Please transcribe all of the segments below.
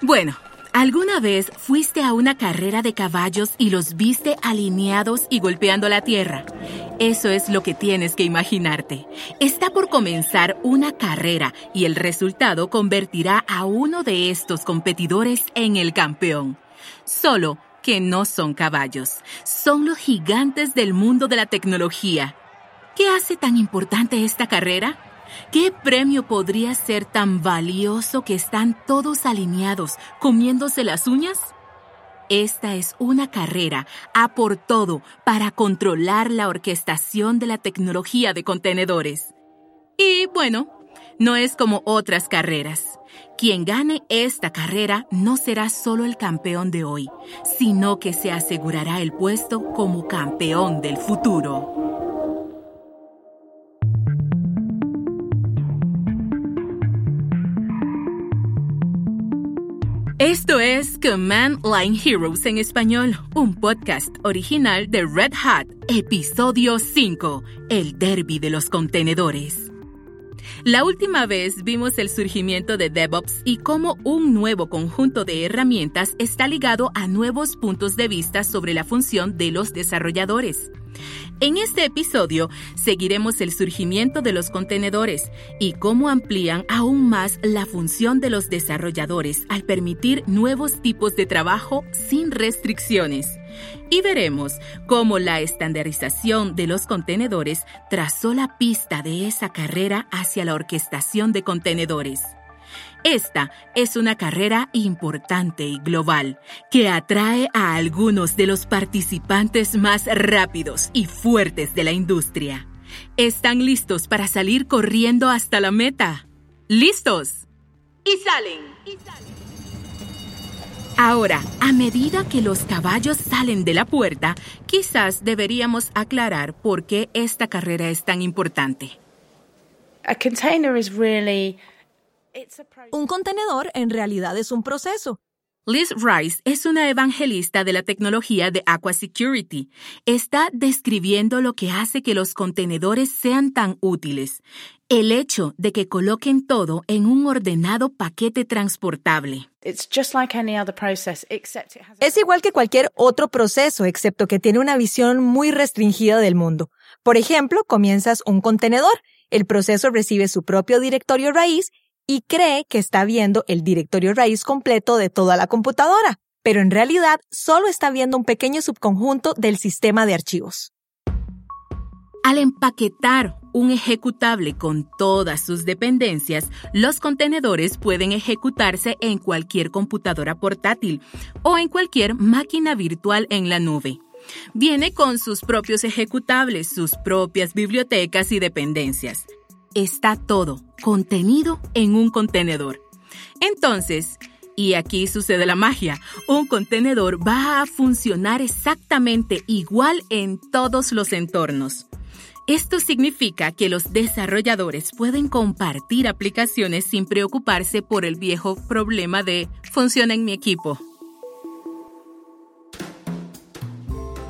Bueno, ¿alguna vez fuiste a una carrera de caballos y los viste alineados y golpeando la tierra? Eso es lo que tienes que imaginarte. Está por comenzar una carrera y el resultado convertirá a uno de estos competidores en el campeón. Solo que no son caballos, son los gigantes del mundo de la tecnología. ¿Qué hace tan importante esta carrera? ¿Qué premio podría ser tan valioso que están todos alineados, comiéndose las uñas? Esta es una carrera a por todo para controlar la orquestación de la tecnología de contenedores. Y bueno, no es como otras carreras. Quien gane esta carrera no será solo el campeón de hoy, sino que se asegurará el puesto como campeón del futuro. Esto es Command Line Heroes en español, un podcast original de Red Hat, episodio 5, el derby de los contenedores. La última vez vimos el surgimiento de DevOps y cómo un nuevo conjunto de herramientas está ligado a nuevos puntos de vista sobre la función de los desarrolladores. En este episodio seguiremos el surgimiento de los contenedores y cómo amplían aún más la función de los desarrolladores al permitir nuevos tipos de trabajo sin restricciones. Y veremos cómo la estandarización de los contenedores trazó la pista de esa carrera hacia la orquestación de contenedores. Esta es una carrera importante y global que atrae a algunos de los participantes más rápidos y fuertes de la industria. ¿Están listos para salir corriendo hasta la meta? ¿Listos? Y salen. Ahora, a medida que los caballos salen de la puerta, quizás deberíamos aclarar por qué esta carrera es tan importante. A container is really un contenedor en realidad es un proceso. Liz Rice es una evangelista de la tecnología de Aqua Security. Está describiendo lo que hace que los contenedores sean tan útiles. El hecho de que coloquen todo en un ordenado paquete transportable. Es igual que cualquier otro proceso, excepto que tiene una visión muy restringida del mundo. Por ejemplo, comienzas un contenedor. El proceso recibe su propio directorio raíz y cree que está viendo el directorio raíz completo de toda la computadora, pero en realidad solo está viendo un pequeño subconjunto del sistema de archivos. Al empaquetar un ejecutable con todas sus dependencias, los contenedores pueden ejecutarse en cualquier computadora portátil o en cualquier máquina virtual en la nube. Viene con sus propios ejecutables, sus propias bibliotecas y dependencias está todo contenido en un contenedor. Entonces, y aquí sucede la magia, un contenedor va a funcionar exactamente igual en todos los entornos. Esto significa que los desarrolladores pueden compartir aplicaciones sin preocuparse por el viejo problema de funciona en mi equipo.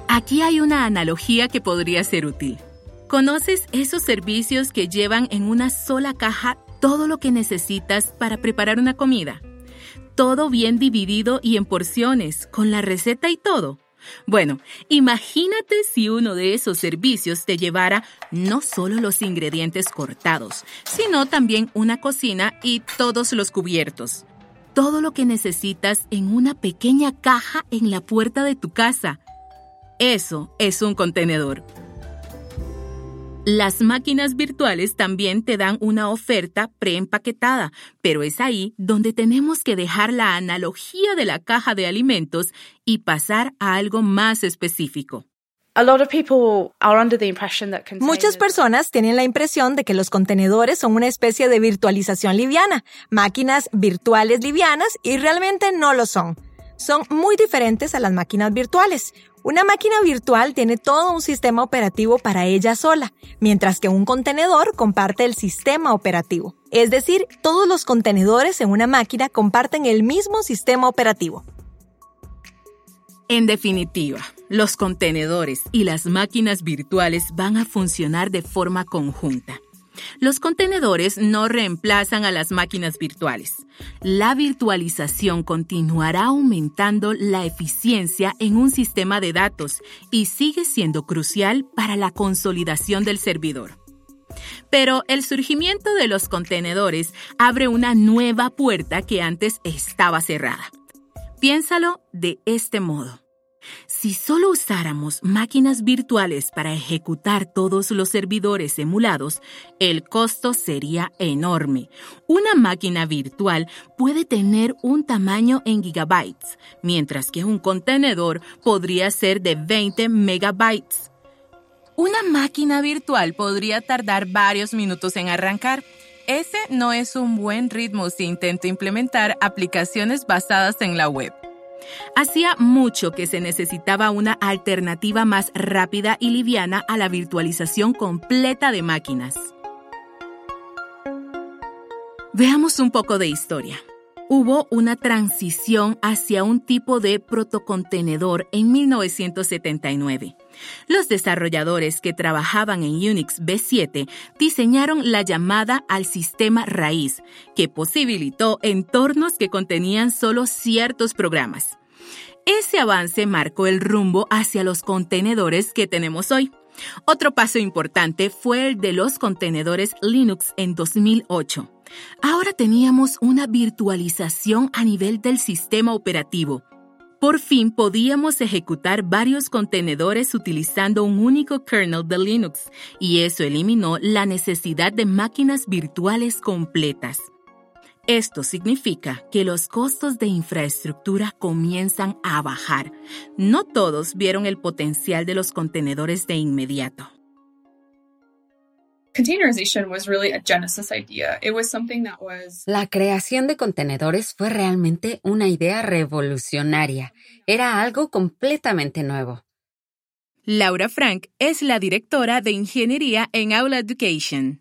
Aquí hay una analogía que podría ser útil. ¿Conoces esos servicios que llevan en una sola caja todo lo que necesitas para preparar una comida? Todo bien dividido y en porciones, con la receta y todo. Bueno, imagínate si uno de esos servicios te llevara no solo los ingredientes cortados, sino también una cocina y todos los cubiertos. Todo lo que necesitas en una pequeña caja en la puerta de tu casa. Eso es un contenedor. Las máquinas virtuales también te dan una oferta preempaquetada, pero es ahí donde tenemos que dejar la analogía de la caja de alimentos y pasar a algo más específico. Muchas personas tienen la impresión de que los contenedores son una especie de virtualización liviana, máquinas virtuales livianas, y realmente no lo son. Son muy diferentes a las máquinas virtuales. Una máquina virtual tiene todo un sistema operativo para ella sola, mientras que un contenedor comparte el sistema operativo. Es decir, todos los contenedores en una máquina comparten el mismo sistema operativo. En definitiva, los contenedores y las máquinas virtuales van a funcionar de forma conjunta. Los contenedores no reemplazan a las máquinas virtuales. La virtualización continuará aumentando la eficiencia en un sistema de datos y sigue siendo crucial para la consolidación del servidor. Pero el surgimiento de los contenedores abre una nueva puerta que antes estaba cerrada. Piénsalo de este modo. Si solo usáramos máquinas virtuales para ejecutar todos los servidores emulados, el costo sería enorme. Una máquina virtual puede tener un tamaño en gigabytes, mientras que un contenedor podría ser de 20 megabytes. Una máquina virtual podría tardar varios minutos en arrancar. Ese no es un buen ritmo si intento implementar aplicaciones basadas en la web. Hacía mucho que se necesitaba una alternativa más rápida y liviana a la virtualización completa de máquinas. Veamos un poco de historia. Hubo una transición hacia un tipo de protocontenedor en 1979. Los desarrolladores que trabajaban en Unix B7 diseñaron la llamada al sistema raíz, que posibilitó entornos que contenían solo ciertos programas. Ese avance marcó el rumbo hacia los contenedores que tenemos hoy. Otro paso importante fue el de los contenedores Linux en 2008. Ahora teníamos una virtualización a nivel del sistema operativo, por fin podíamos ejecutar varios contenedores utilizando un único kernel de Linux, y eso eliminó la necesidad de máquinas virtuales completas. Esto significa que los costos de infraestructura comienzan a bajar. No todos vieron el potencial de los contenedores de inmediato. La creación de contenedores fue realmente una idea revolucionaria. Era algo completamente nuevo. Laura Frank es la directora de ingeniería en Aula Education.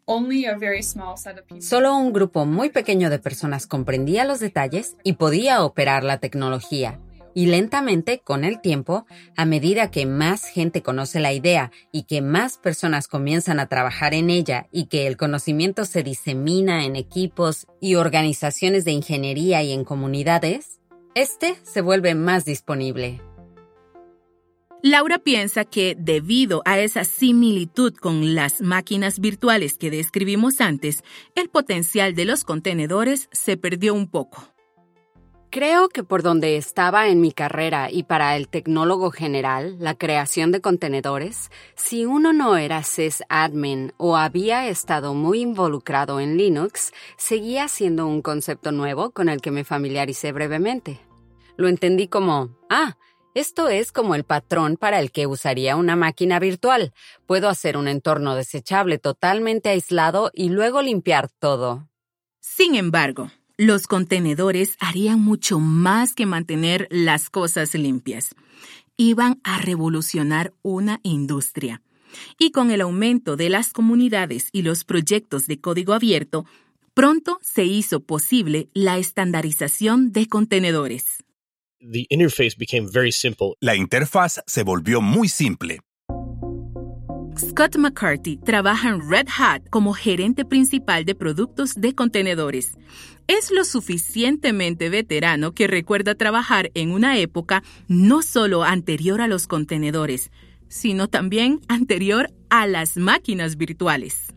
Solo un grupo muy pequeño de personas comprendía los detalles y podía operar la tecnología. Y lentamente, con el tiempo, a medida que más gente conoce la idea y que más personas comienzan a trabajar en ella y que el conocimiento se disemina en equipos y organizaciones de ingeniería y en comunidades, este se vuelve más disponible. Laura piensa que debido a esa similitud con las máquinas virtuales que describimos antes, el potencial de los contenedores se perdió un poco. Creo que por donde estaba en mi carrera y para el tecnólogo general, la creación de contenedores, si uno no era sysadmin o había estado muy involucrado en Linux, seguía siendo un concepto nuevo con el que me familiaricé brevemente. Lo entendí como, ah, esto es como el patrón para el que usaría una máquina virtual. Puedo hacer un entorno desechable totalmente aislado y luego limpiar todo. Sin embargo, los contenedores harían mucho más que mantener las cosas limpias. Iban a revolucionar una industria. Y con el aumento de las comunidades y los proyectos de código abierto, pronto se hizo posible la estandarización de contenedores. La interfaz se volvió muy simple. Scott McCarthy trabaja en Red Hat como gerente principal de productos de contenedores. Es lo suficientemente veterano que recuerda trabajar en una época no solo anterior a los contenedores, sino también anterior a las máquinas virtuales.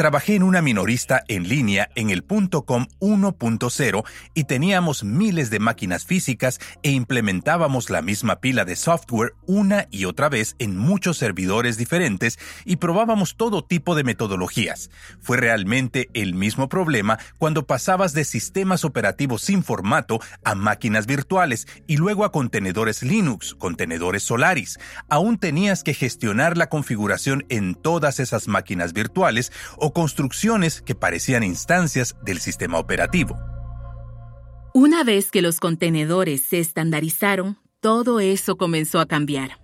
Trabajé en una minorista en línea en el .com 1.0 y teníamos miles de máquinas físicas e implementábamos la misma pila de software una y otra vez en muchos servidores diferentes y probábamos todo tipo de metodologías. Fue realmente el mismo problema cuando pasabas de sistemas operativos sin formato a máquinas virtuales y luego a contenedores Linux, contenedores Solaris. Aún tenías que gestionar la configuración en todas esas máquinas virtuales o construcciones que parecían instancias del sistema operativo. Una vez que los contenedores se estandarizaron, todo eso comenzó a cambiar.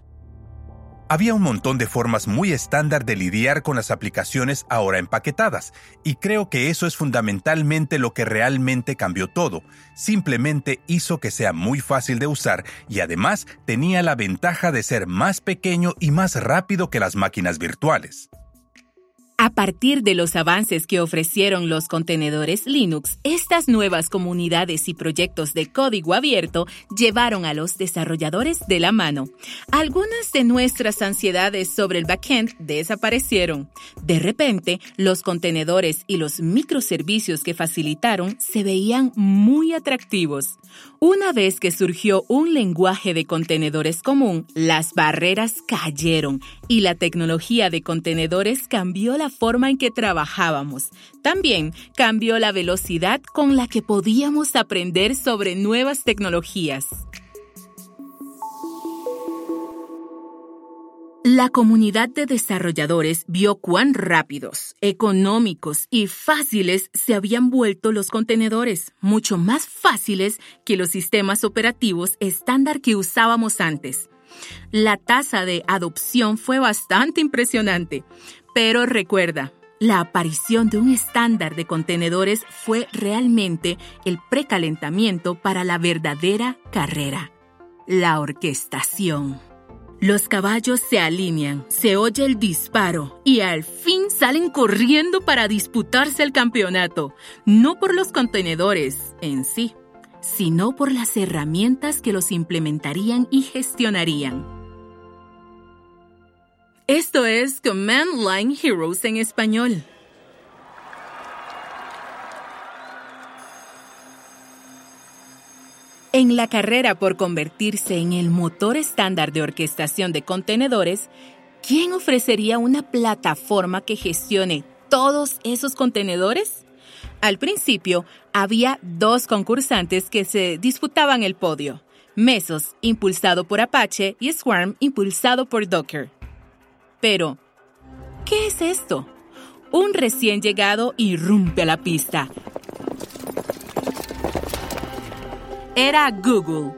Había un montón de formas muy estándar de lidiar con las aplicaciones ahora empaquetadas, y creo que eso es fundamentalmente lo que realmente cambió todo. Simplemente hizo que sea muy fácil de usar y además tenía la ventaja de ser más pequeño y más rápido que las máquinas virtuales. A partir de los avances que ofrecieron los contenedores Linux, estas nuevas comunidades y proyectos de código abierto llevaron a los desarrolladores de la mano. Algunas de nuestras ansiedades sobre el backend desaparecieron. De repente, los contenedores y los microservicios que facilitaron se veían muy atractivos. Una vez que surgió un lenguaje de contenedores común, las barreras cayeron y la tecnología de contenedores cambió la forma en que trabajábamos. También cambió la velocidad con la que podíamos aprender sobre nuevas tecnologías. La comunidad de desarrolladores vio cuán rápidos, económicos y fáciles se habían vuelto los contenedores, mucho más fáciles que los sistemas operativos estándar que usábamos antes. La tasa de adopción fue bastante impresionante, pero recuerda, la aparición de un estándar de contenedores fue realmente el precalentamiento para la verdadera carrera, la orquestación. Los caballos se alinean, se oye el disparo y al fin salen corriendo para disputarse el campeonato, no por los contenedores en sí, sino por las herramientas que los implementarían y gestionarían. Esto es Command Line Heroes en español. En la carrera por convertirse en el motor estándar de orquestación de contenedores, ¿quién ofrecería una plataforma que gestione todos esos contenedores? Al principio, había dos concursantes que se disputaban el podio. Mesos, impulsado por Apache, y Swarm, impulsado por Docker. Pero, ¿qué es esto? Un recién llegado irrumpe a la pista, era Google.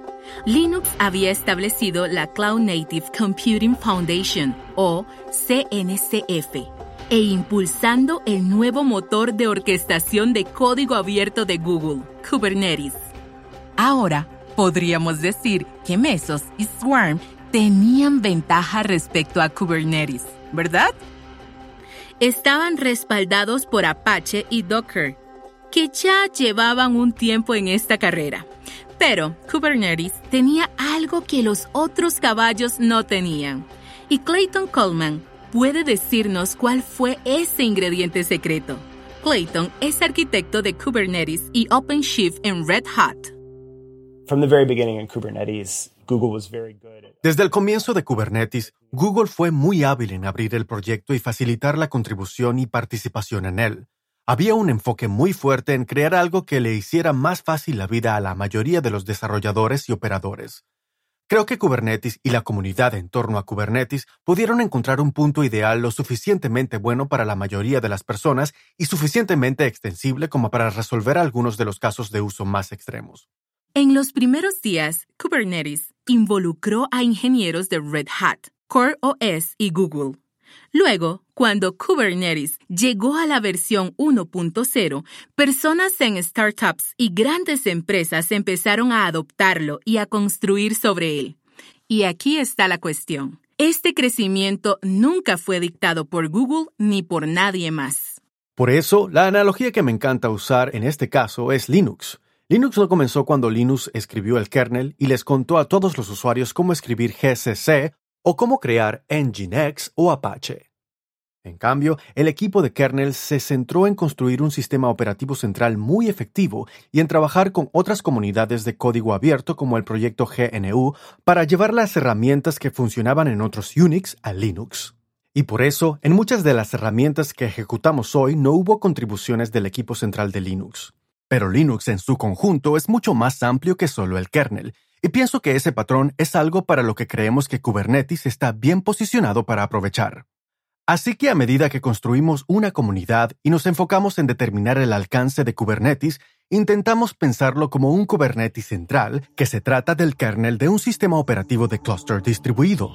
Linux había establecido la Cloud Native Computing Foundation, o CNCF, e impulsando el nuevo motor de orquestación de código abierto de Google, Kubernetes. Ahora, podríamos decir que Mesos y Swarm tenían ventaja respecto a Kubernetes, ¿verdad? Estaban respaldados por Apache y Docker, que ya llevaban un tiempo en esta carrera. Pero Kubernetes tenía algo que los otros caballos no tenían. Y Clayton Coleman puede decirnos cuál fue ese ingrediente secreto. Clayton es arquitecto de Kubernetes y OpenShift en Red Hat. Desde el comienzo de Kubernetes, Google fue muy hábil en abrir el proyecto y facilitar la contribución y participación en él. Había un enfoque muy fuerte en crear algo que le hiciera más fácil la vida a la mayoría de los desarrolladores y operadores. Creo que Kubernetes y la comunidad en torno a Kubernetes pudieron encontrar un punto ideal lo suficientemente bueno para la mayoría de las personas y suficientemente extensible como para resolver algunos de los casos de uso más extremos. En los primeros días, Kubernetes involucró a ingenieros de Red Hat, Core OS y Google Luego, cuando Kubernetes llegó a la versión 1.0, personas en startups y grandes empresas empezaron a adoptarlo y a construir sobre él. Y aquí está la cuestión. Este crecimiento nunca fue dictado por Google ni por nadie más. Por eso, la analogía que me encanta usar en este caso es Linux. Linux no comenzó cuando Linux escribió el kernel y les contó a todos los usuarios cómo escribir GCC o cómo crear Nginx o Apache. En cambio, el equipo de kernel se centró en construir un sistema operativo central muy efectivo y en trabajar con otras comunidades de código abierto como el proyecto GNU para llevar las herramientas que funcionaban en otros Unix a Linux. Y por eso, en muchas de las herramientas que ejecutamos hoy no hubo contribuciones del equipo central de Linux. Pero Linux en su conjunto es mucho más amplio que solo el kernel, y pienso que ese patrón es algo para lo que creemos que Kubernetes está bien posicionado para aprovechar. Así que a medida que construimos una comunidad y nos enfocamos en determinar el alcance de Kubernetes, intentamos pensarlo como un Kubernetes central que se trata del kernel de un sistema operativo de clúster distribuido.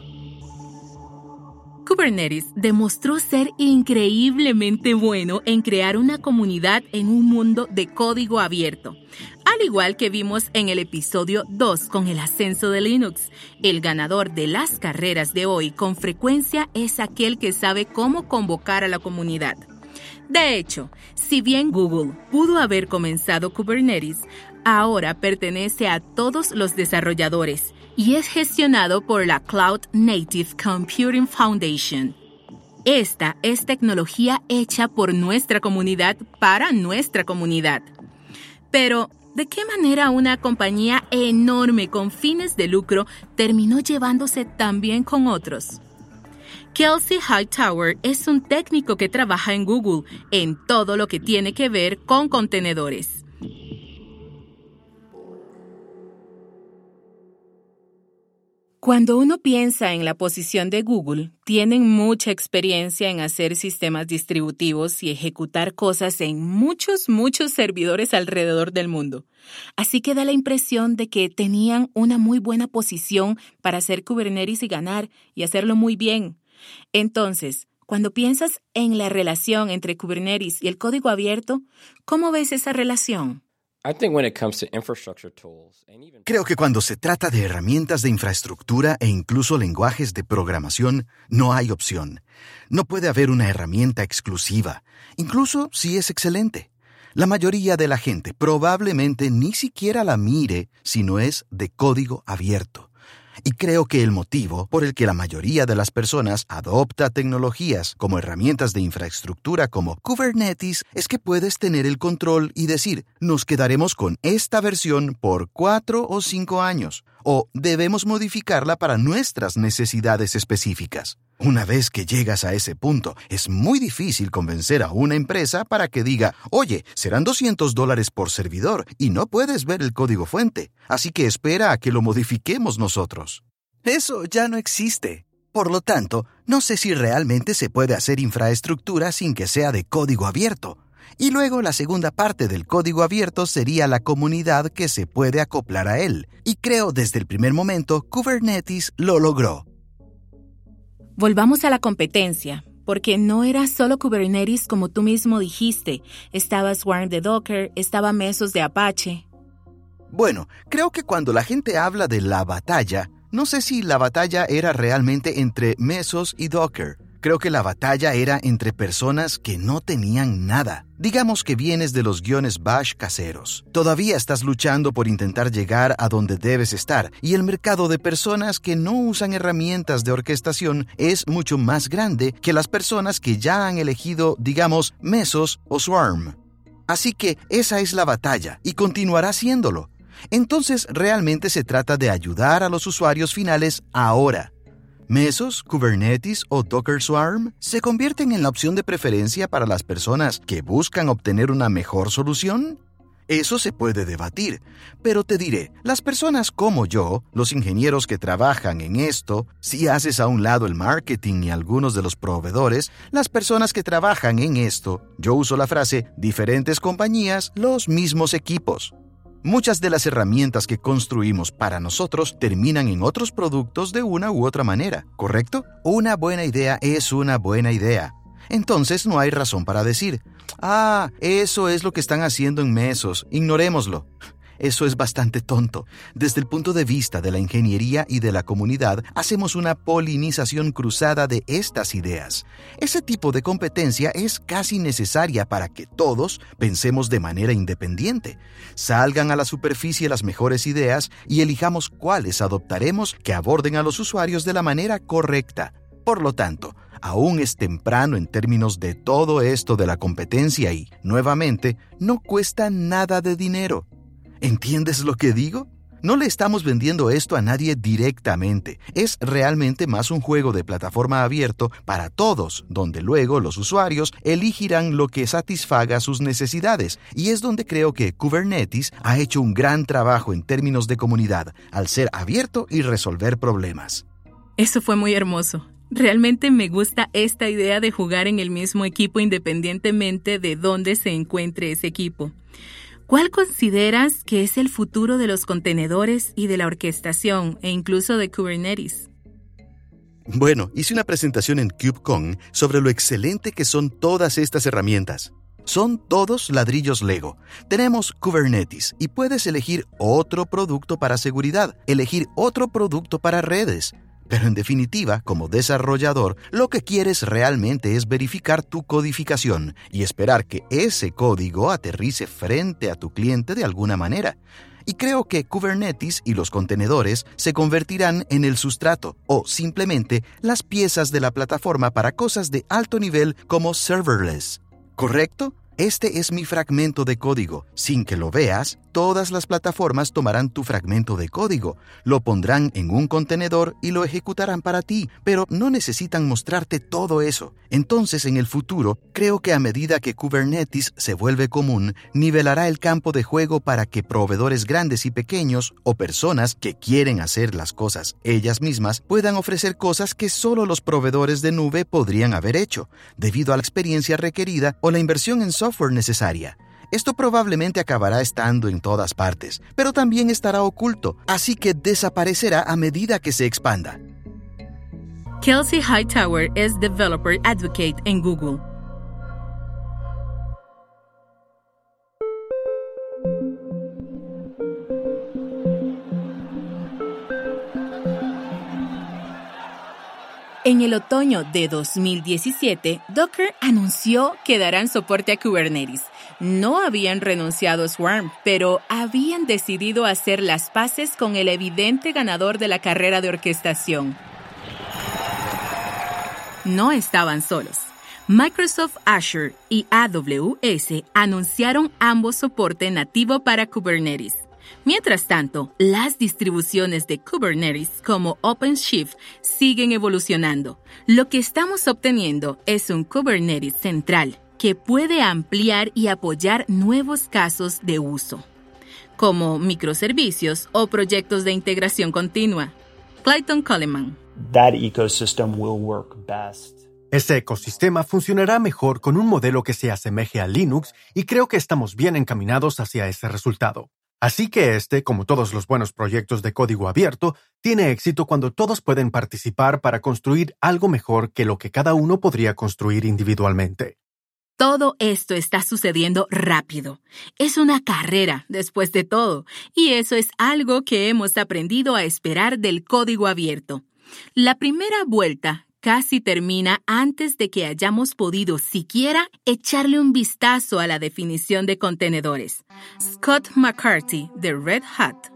Kubernetes demostró ser increíblemente bueno en crear una comunidad en un mundo de código abierto, al igual que vimos en el episodio 2 con el ascenso de Linux. El ganador de las carreras de hoy con frecuencia es aquel que sabe cómo convocar a la comunidad. De hecho, si bien Google pudo haber comenzado Kubernetes, ahora pertenece a todos los desarrolladores y es gestionado por la Cloud Native Computing Foundation. Esta es tecnología hecha por nuestra comunidad para nuestra comunidad. Pero, ¿de qué manera una compañía enorme con fines de lucro terminó llevándose tan bien con otros? Kelsey Hightower es un técnico que trabaja en Google en todo lo que tiene que ver con contenedores. Cuando uno piensa en la posición de Google, tienen mucha experiencia en hacer sistemas distributivos y ejecutar cosas en muchos, muchos servidores alrededor del mundo. Así que da la impresión de que tenían una muy buena posición para hacer Kubernetes y ganar y hacerlo muy bien. Entonces, cuando piensas en la relación entre Kubernetes y el código abierto, ¿cómo ves esa relación? Creo que cuando se trata de herramientas de infraestructura e incluso lenguajes de programación, no hay opción. No puede haber una herramienta exclusiva, incluso si es excelente. La mayoría de la gente probablemente ni siquiera la mire si no es de código abierto. Y creo que el motivo por el que la mayoría de las personas adopta tecnologías como herramientas de infraestructura como Kubernetes es que puedes tener el control y decir, nos quedaremos con esta versión por cuatro o cinco años, o debemos modificarla para nuestras necesidades específicas. Una vez que llegas a ese punto, es muy difícil convencer a una empresa para que diga, oye, serán 200 dólares por servidor y no puedes ver el código fuente, así que espera a que lo modifiquemos nosotros. Eso ya no existe. Por lo tanto, no sé si realmente se puede hacer infraestructura sin que sea de código abierto. Y luego la segunda parte del código abierto sería la comunidad que se puede acoplar a él. Y creo desde el primer momento Kubernetes lo logró. Volvamos a la competencia, porque no era solo Kubernetes como tú mismo dijiste, estaba Swarm de Docker, estaba Mesos de Apache. Bueno, creo que cuando la gente habla de la batalla, no sé si la batalla era realmente entre Mesos y Docker. Creo que la batalla era entre personas que no tenían nada. Digamos que vienes de los guiones Bash caseros. Todavía estás luchando por intentar llegar a donde debes estar y el mercado de personas que no usan herramientas de orquestación es mucho más grande que las personas que ya han elegido, digamos, Mesos o Swarm. Así que esa es la batalla y continuará siéndolo. Entonces realmente se trata de ayudar a los usuarios finales ahora Mesos, Kubernetes o Docker Swarm se convierten en la opción de preferencia para las personas que buscan obtener una mejor solución? Eso se puede debatir, pero te diré, las personas como yo, los ingenieros que trabajan en esto, si haces a un lado el marketing y algunos de los proveedores, las personas que trabajan en esto, yo uso la frase diferentes compañías, los mismos equipos. Muchas de las herramientas que construimos para nosotros terminan en otros productos de una u otra manera, ¿correcto? Una buena idea es una buena idea. Entonces no hay razón para decir, ah, eso es lo que están haciendo en Mesos, ignorémoslo. Eso es bastante tonto. Desde el punto de vista de la ingeniería y de la comunidad, hacemos una polinización cruzada de estas ideas. Ese tipo de competencia es casi necesaria para que todos pensemos de manera independiente. Salgan a la superficie las mejores ideas y elijamos cuáles adoptaremos que aborden a los usuarios de la manera correcta. Por lo tanto, aún es temprano en términos de todo esto de la competencia y, nuevamente, no cuesta nada de dinero. ¿Entiendes lo que digo? No le estamos vendiendo esto a nadie directamente. Es realmente más un juego de plataforma abierto para todos, donde luego los usuarios elegirán lo que satisfaga sus necesidades. Y es donde creo que Kubernetes ha hecho un gran trabajo en términos de comunidad, al ser abierto y resolver problemas. Eso fue muy hermoso. Realmente me gusta esta idea de jugar en el mismo equipo independientemente de dónde se encuentre ese equipo. ¿Cuál consideras que es el futuro de los contenedores y de la orquestación e incluso de Kubernetes? Bueno, hice una presentación en KubeCon sobre lo excelente que son todas estas herramientas. Son todos ladrillos Lego. Tenemos Kubernetes y puedes elegir otro producto para seguridad, elegir otro producto para redes. Pero en definitiva, como desarrollador, lo que quieres realmente es verificar tu codificación y esperar que ese código aterrice frente a tu cliente de alguna manera. Y creo que Kubernetes y los contenedores se convertirán en el sustrato o simplemente las piezas de la plataforma para cosas de alto nivel como serverless. ¿Correcto? Este es mi fragmento de código. Sin que lo veas, todas las plataformas tomarán tu fragmento de código, lo pondrán en un contenedor y lo ejecutarán para ti, pero no necesitan mostrarte todo eso. Entonces, en el futuro, creo que a medida que Kubernetes se vuelve común, nivelará el campo de juego para que proveedores grandes y pequeños o personas que quieren hacer las cosas ellas mismas puedan ofrecer cosas que solo los proveedores de nube podrían haber hecho, debido a la experiencia requerida o la inversión en software necesaria. Esto probablemente acabará estando en todas partes, pero también estará oculto, así que desaparecerá a medida que se expanda. Kelsey Hightower es Developer Advocate en Google. En el otoño de 2017, Docker anunció que darán soporte a Kubernetes. No habían renunciado a Swarm, pero habían decidido hacer las paces con el evidente ganador de la carrera de orquestación. No estaban solos. Microsoft Azure y AWS anunciaron ambos soporte nativo para Kubernetes. Mientras tanto, las distribuciones de Kubernetes como OpenShift siguen evolucionando. Lo que estamos obteniendo es un Kubernetes central que puede ampliar y apoyar nuevos casos de uso, como microservicios o proyectos de integración continua. Clayton Coleman. Ese ecosistema funcionará mejor con un modelo que se asemeje a Linux y creo que estamos bien encaminados hacia ese resultado. Así que este, como todos los buenos proyectos de código abierto, tiene éxito cuando todos pueden participar para construir algo mejor que lo que cada uno podría construir individualmente. Todo esto está sucediendo rápido. Es una carrera, después de todo, y eso es algo que hemos aprendido a esperar del código abierto. La primera vuelta casi termina antes de que hayamos podido siquiera echarle un vistazo a la definición de contenedores. Scott McCarthy, de Red Hat.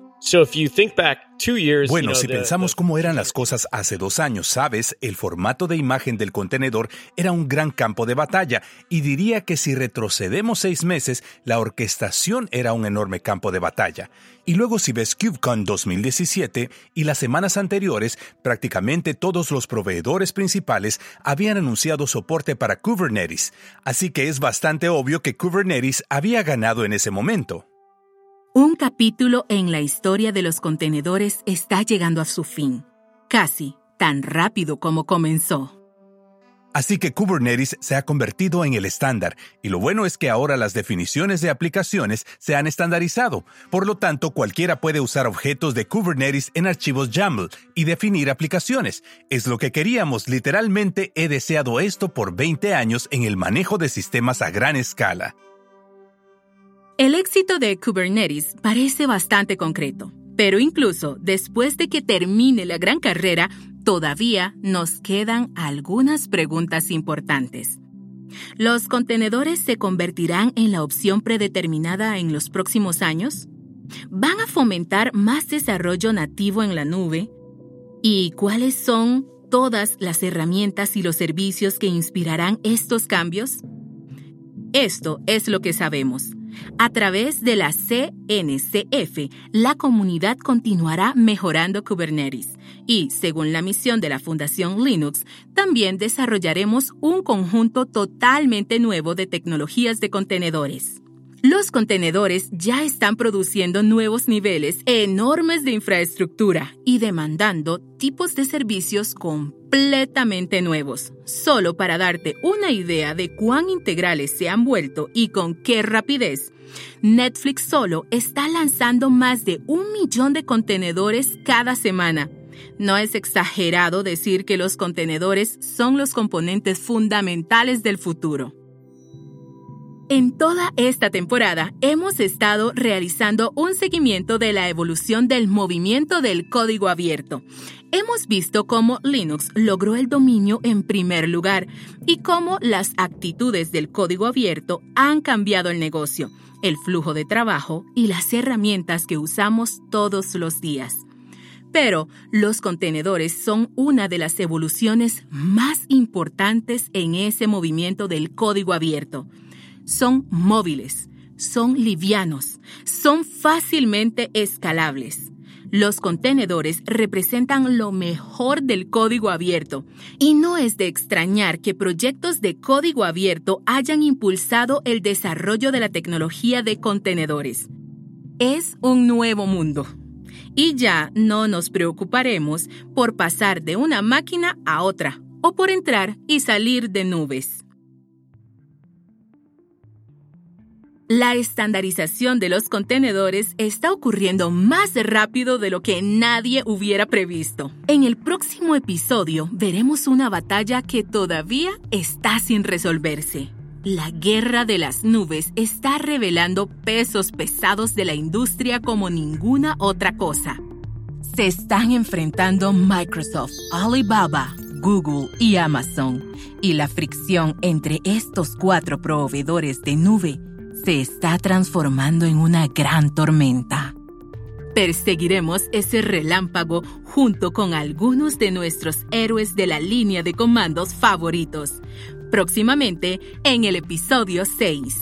Bueno, si pensamos cómo eran las cosas hace dos años, sabes, el formato de imagen del contenedor era un gran campo de batalla y diría que si retrocedemos seis meses, la orquestación era un enorme campo de batalla. Y luego si ves KubeCon 2017 y las semanas anteriores, prácticamente todos los proveedores principales habían anunciado soporte para Kubernetes, así que es bastante obvio que Kubernetes había ganado en ese momento. Un capítulo en la historia de los contenedores está llegando a su fin, casi tan rápido como comenzó. Así que Kubernetes se ha convertido en el estándar, y lo bueno es que ahora las definiciones de aplicaciones se han estandarizado. Por lo tanto, cualquiera puede usar objetos de Kubernetes en archivos YAML y definir aplicaciones. Es lo que queríamos, literalmente he deseado esto por 20 años en el manejo de sistemas a gran escala. El éxito de Kubernetes parece bastante concreto, pero incluso después de que termine la gran carrera, todavía nos quedan algunas preguntas importantes. ¿Los contenedores se convertirán en la opción predeterminada en los próximos años? ¿Van a fomentar más desarrollo nativo en la nube? ¿Y cuáles son todas las herramientas y los servicios que inspirarán estos cambios? Esto es lo que sabemos. A través de la CNCF, la comunidad continuará mejorando Kubernetes y, según la misión de la Fundación Linux, también desarrollaremos un conjunto totalmente nuevo de tecnologías de contenedores. Los contenedores ya están produciendo nuevos niveles enormes de infraestructura y demandando tipos de servicios completamente nuevos. Solo para darte una idea de cuán integrales se han vuelto y con qué rapidez, Netflix solo está lanzando más de un millón de contenedores cada semana. No es exagerado decir que los contenedores son los componentes fundamentales del futuro. En toda esta temporada hemos estado realizando un seguimiento de la evolución del movimiento del código abierto. Hemos visto cómo Linux logró el dominio en primer lugar y cómo las actitudes del código abierto han cambiado el negocio, el flujo de trabajo y las herramientas que usamos todos los días. Pero los contenedores son una de las evoluciones más importantes en ese movimiento del código abierto son móviles, son livianos, son fácilmente escalables. Los contenedores representan lo mejor del código abierto y no es de extrañar que proyectos de código abierto hayan impulsado el desarrollo de la tecnología de contenedores. Es un nuevo mundo. Y ya no nos preocuparemos por pasar de una máquina a otra o por entrar y salir de nubes. La estandarización de los contenedores está ocurriendo más rápido de lo que nadie hubiera previsto. En el próximo episodio veremos una batalla que todavía está sin resolverse. La guerra de las nubes está revelando pesos pesados de la industria como ninguna otra cosa. Se están enfrentando Microsoft, Alibaba, Google y Amazon, y la fricción entre estos cuatro proveedores de nube se está transformando en una gran tormenta. Perseguiremos ese relámpago junto con algunos de nuestros héroes de la línea de comandos favoritos, próximamente en el episodio 6.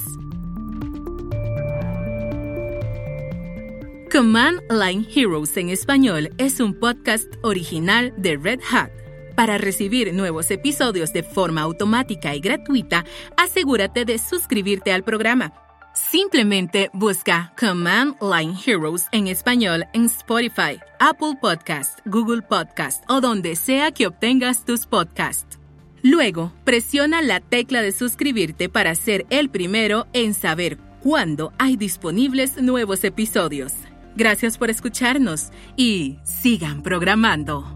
Command Line Heroes en español es un podcast original de Red Hat. Para recibir nuevos episodios de forma automática y gratuita, asegúrate de suscribirte al programa Simplemente busca Command Line Heroes en español en Spotify, Apple Podcast, Google Podcast o donde sea que obtengas tus podcasts. Luego, presiona la tecla de suscribirte para ser el primero en saber cuándo hay disponibles nuevos episodios. Gracias por escucharnos y sigan programando.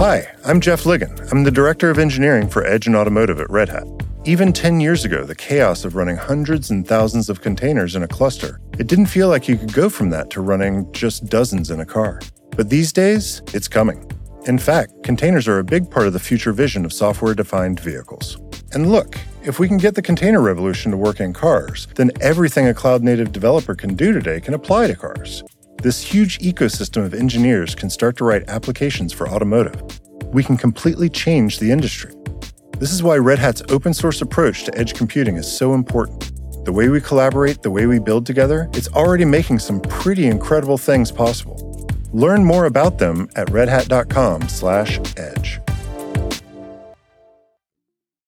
Hi, I'm Jeff Ligon. I'm the Director of Engineering for Edge and Automotive at Red Hat. Even 10 years ago, the chaos of running hundreds and thousands of containers in a cluster, it didn't feel like you could go from that to running just dozens in a car. But these days, it's coming. In fact, containers are a big part of the future vision of software defined vehicles. And look, if we can get the container revolution to work in cars, then everything a cloud native developer can do today can apply to cars. This huge ecosystem of engineers can start to write applications for automotive. We can completely change the industry. This is why Red Hat's open source approach to edge computing is so important. The way we collaborate, the way we build together, it's already making some pretty incredible things possible. Learn more about them at redhat.com/edge.